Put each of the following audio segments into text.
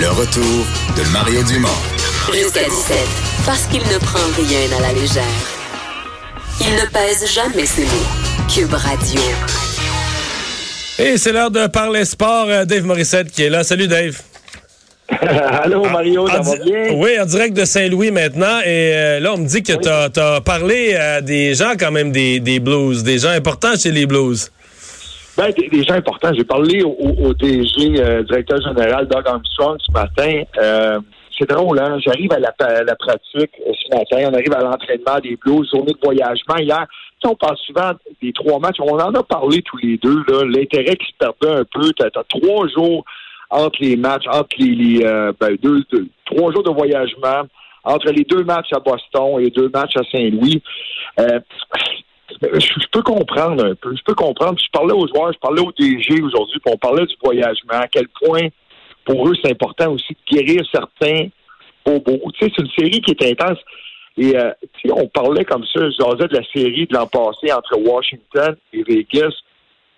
Le retour de Mario Dumont. Jusqu'à 17, parce qu'il ne prend rien à la légère. Il ne pèse jamais ses mots. Cube Radio. Et c'est l'heure de parler sport. Euh, Dave Morissette qui est là. Salut Dave. Allô Mario, ça va bien? Oui, en direct de Saint-Louis maintenant. Et euh, là, on me dit que tu as, parlé à des gens quand même des, des blues, des gens importants chez les blues. Ben, des, gens importants. J'ai parlé au, DG, euh, directeur général Doug Armstrong ce matin. Euh, c'est drôle, hein? J'arrive à la, la pratique euh, ce matin. On arrive à l'entraînement des Blues, journée de voyagement. Hier, on parle souvent des trois matchs. On en a parlé tous les deux. là. L'intérêt qui se perdait un peu. Tu as, trois jours entre les matchs, entre les, ben, deux, trois jours de voyagement, entre les deux matchs à Boston et les deux matchs à Saint-Louis. Je, je peux comprendre un peu. Je peux comprendre. Je parlais aux joueurs, je parlais au DG aujourd'hui, puis on parlait du voyagement, à quel point pour eux c'est important aussi de guérir certains bobos. Tu sais, c'est une série qui est intense. Et euh, on parlait comme ça, je jasais de la série de l'an passé entre Washington et Vegas,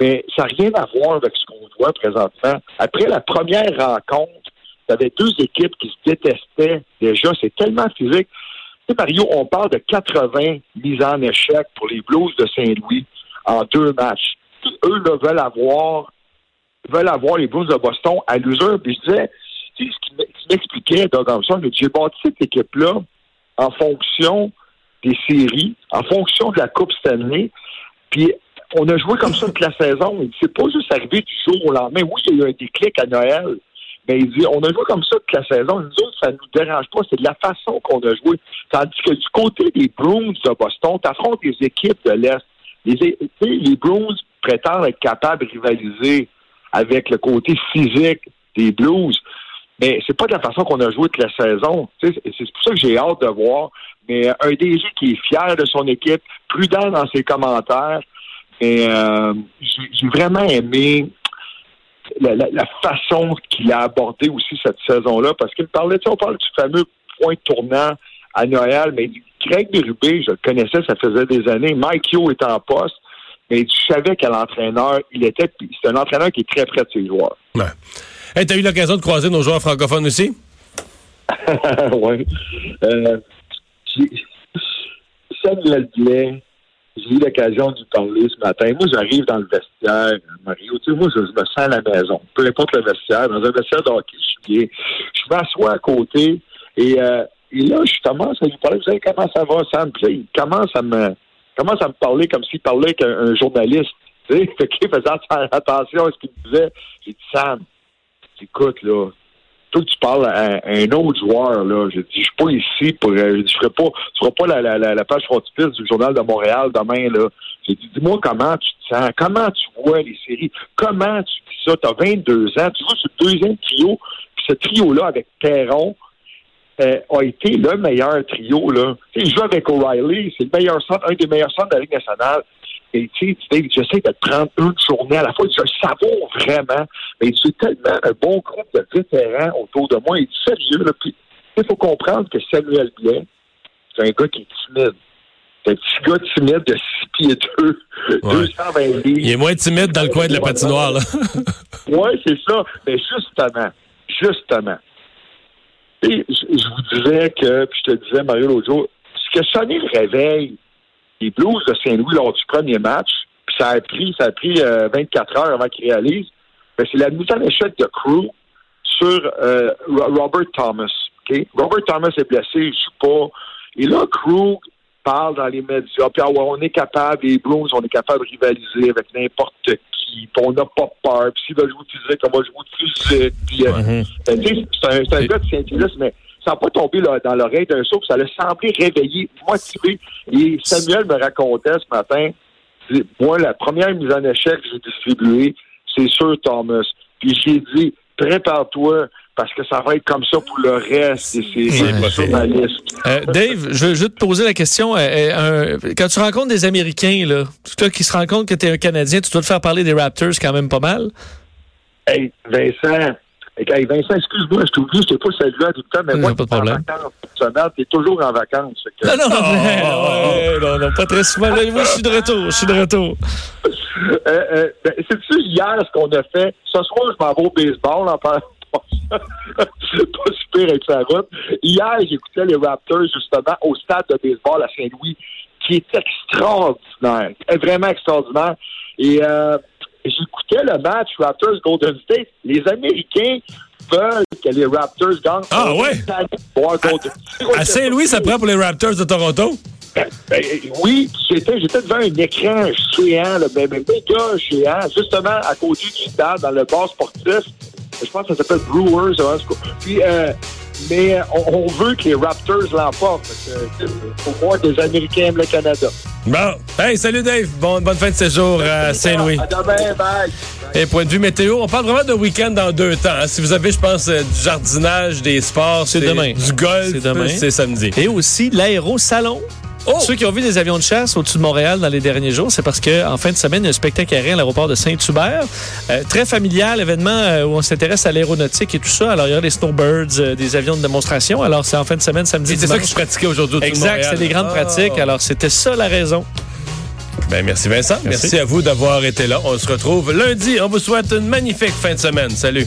mais ça n'a rien à voir avec ce qu'on voit présentement. Après la première rencontre, tu avais deux équipes qui se détestaient déjà. C'est tellement physique. Mario, on parle de 80 mises en échec pour les Blues de Saint-Louis en deux matchs. Eux là, veulent avoir veulent avoir les Blues de Boston à l'usure. Puis je disais, tu sais, ce qui m'expliquait, Doug Armstrong, j'ai bâti cette équipe-là en fonction des séries, en fonction de la Coupe Stanley. Puis on a joué comme ça toute la saison. C'est pas juste arrivé du jour au lendemain. Oui, il y a eu un déclic à Noël. Mais il dit, on a joué comme ça toute la saison. Nous ça nous dérange pas. C'est de la façon qu'on a joué. Tandis que du côté des Bruins de Boston, tu affrontes des équipes de l'Est. Les, les Bruins prétendent être capables de rivaliser avec le côté physique des Blues. Mais c'est pas de la façon qu'on a joué toute la saison. C'est pour ça que j'ai hâte de voir. Mais un DG qui est fier de son équipe, prudent dans ses commentaires. Mais euh, j'ai vraiment aimé la, la- la façon qu'il a abordé aussi cette saison-là, parce qu'il parlait, tu sais, on parle du fameux point tournant à Noël, mais Greg Berube, je le connaissais, ça faisait des années. Mike Yo est en poste, mais je savais quel entraîneur il était, puis c'est un entraîneur qui est très près de ses joueurs. Ouais. Hey, t'as eu l'occasion de croiser nos joueurs francophones aussi? oui. Euh, Samuel Blais, j'ai eu l'occasion de lui parler ce matin. Moi, j'arrive dans le vestiaire, Mario. Tu sais, moi, je, me sens à la maison. Peu importe le vestiaire, dans un vestiaire de hockey, je suis bien. Je m'assois à côté et, euh, et là, je commence à lui parler. Vous savez comment ça va, Sam? Puis là, il commence à me, commence à me parler comme s'il parlait avec un, journaliste. Tu sais, faisait attention à ce qu'il disait. J'ai dit, Sam, écoute, là, toi tu parles à, un autre joueur, là, je dis, je suis pas ici pour, euh, je dis, je ferai pas, pas la, la, la, page frontispice du Journal de Montréal demain, là. J'ai dit, dis-moi comment tu te sens, comment tu vois les séries, comment tu dis ça, t'as 22 ans, tu sur le deuxième trio, puis ce trio-là avec Perron, euh, a été le meilleur trio, là. Il joue avec O'Reilly, c'est le meilleur centre, un des meilleurs centres de la Ligue nationale. Et tu sais, j'essaie de prendre une journée à la fois. Je savoure vraiment. Mais c'est tellement un bon groupe de vétérans autour de moi. Et sérieux, là. Puis, il faut comprendre que Samuel Blais, c'est un gars qui est timide. C'est un petit gars timide de 6 pieds 2, Ouais. 220 livres. Il est moins timide dans le coin de la patinoire, là. Oui, c'est ça. Mais justement, justement, et je, je vous disais que, puis je te disais, Mario, l'autre jour, ce que sonné le réveil des Blues de Saint-Louis lors du premier match, puis ça a pris, ça a pris euh, 24 heures avant qu'ils réalisent, ben, c'est la mise en échec de Crew sur euh, Ro- Robert Thomas. Robert Thomas est blessé, il joue pas. Et là, Crew parle dans les médias, puis ah ouais, on est capable, les Blues, on est capable de rivaliser avec n'importe qui, puis on n'a pas peur, puis s'ils veulent jouer physique, on va jouer physique, puis euh, ben, tu sais, c'est un, un gars de mais ça n'a pas tombé là, dans l'oreille d'un sourd, ça l'a semblé réveillé, motivé. Et Samuel me racontait ce matin, moi, la première mise en échec que j'ai distribuée, c'est sur Thomas. Puis j'ai dit, prépare-toi, parce que ça va être comme ça pour le reste c'est- ma liste. Euh, Dave, je veux juste te poser la question. euh, euh, un- quand tu rencontres des Américains, là, toi qui se rend compte que tu es un Canadien, tu dois te faire parler des Raptors quand même pas mal. Hey, Vincent, hey, Vincent, excuse-moi, je t'oublie, je t'ai pas salué tout le temps, mais Non, moi, pas de t'es en problème. vacances t'es toujours en vacances. que- Non, non, Oh, non, non, pas très souvent. Là, moi, je suis de retour, je suis de retour. Euh, euh, ben, C'est-tu hier ce qu'on a fait? Ce soir, je m'en vais au baseball en, par- pas super avec sa route. Hier, j'écoutais les Raptors, justement, au stade de baseball à Saint-Louis, qui est extraordinaire. Vraiment extraordinaire. Et euh, j'écoutais le match Raptors-Golden State. Les Américains veulent que les Raptors gagnent. Ah ouais? À Saint-Louis, ça prend pour les Raptors de Toronto? Ben, oui, j'étais, j'étais devant un écran géant, le ben, ben, méga géant, justement à côté du stade, dans le bar sportif. Je pense que ça s'appelle Brewers. Puis, euh, mais on, veut que les Raptors l'emportent. Il faut voir que les Américains aiment le Canada. Bon. Hey, salut Dave. bonne fin de séjour à Saint-Louis. À demain, bye. Et point de vue météo, on parle vraiment de week-end dans deux temps. Hein. Si vous avez, je pense, euh, du jardinage, des sports, c'est demain. Du golf, c'est samedi. Et aussi l'aérosalon. Oh! Ceux qui ont vu des avions de chasse au-dessus de Montréal dans les derniers jours, c'est parce qu'en fin de semaine, il y a un spectacle aérien à l'aéroport de Saint-Hubert. Euh, très familial, événement euh, où on s'intéresse à l'aéronautique et tout ça. Alors, il y a des snowbirds, euh, des avions de démonstration. Alors, c'est en fin de semaine, samedi, C'est ça que je pratiquais aujourd'hui au Exact, c'est des grandes ah! pratiques. Alors, c'était ça la raison. Ben, merci Vincent. merci à vous d'avoir été là. On se retrouve lundi. On vous souhaite une magnifique fin de semaine. Salut.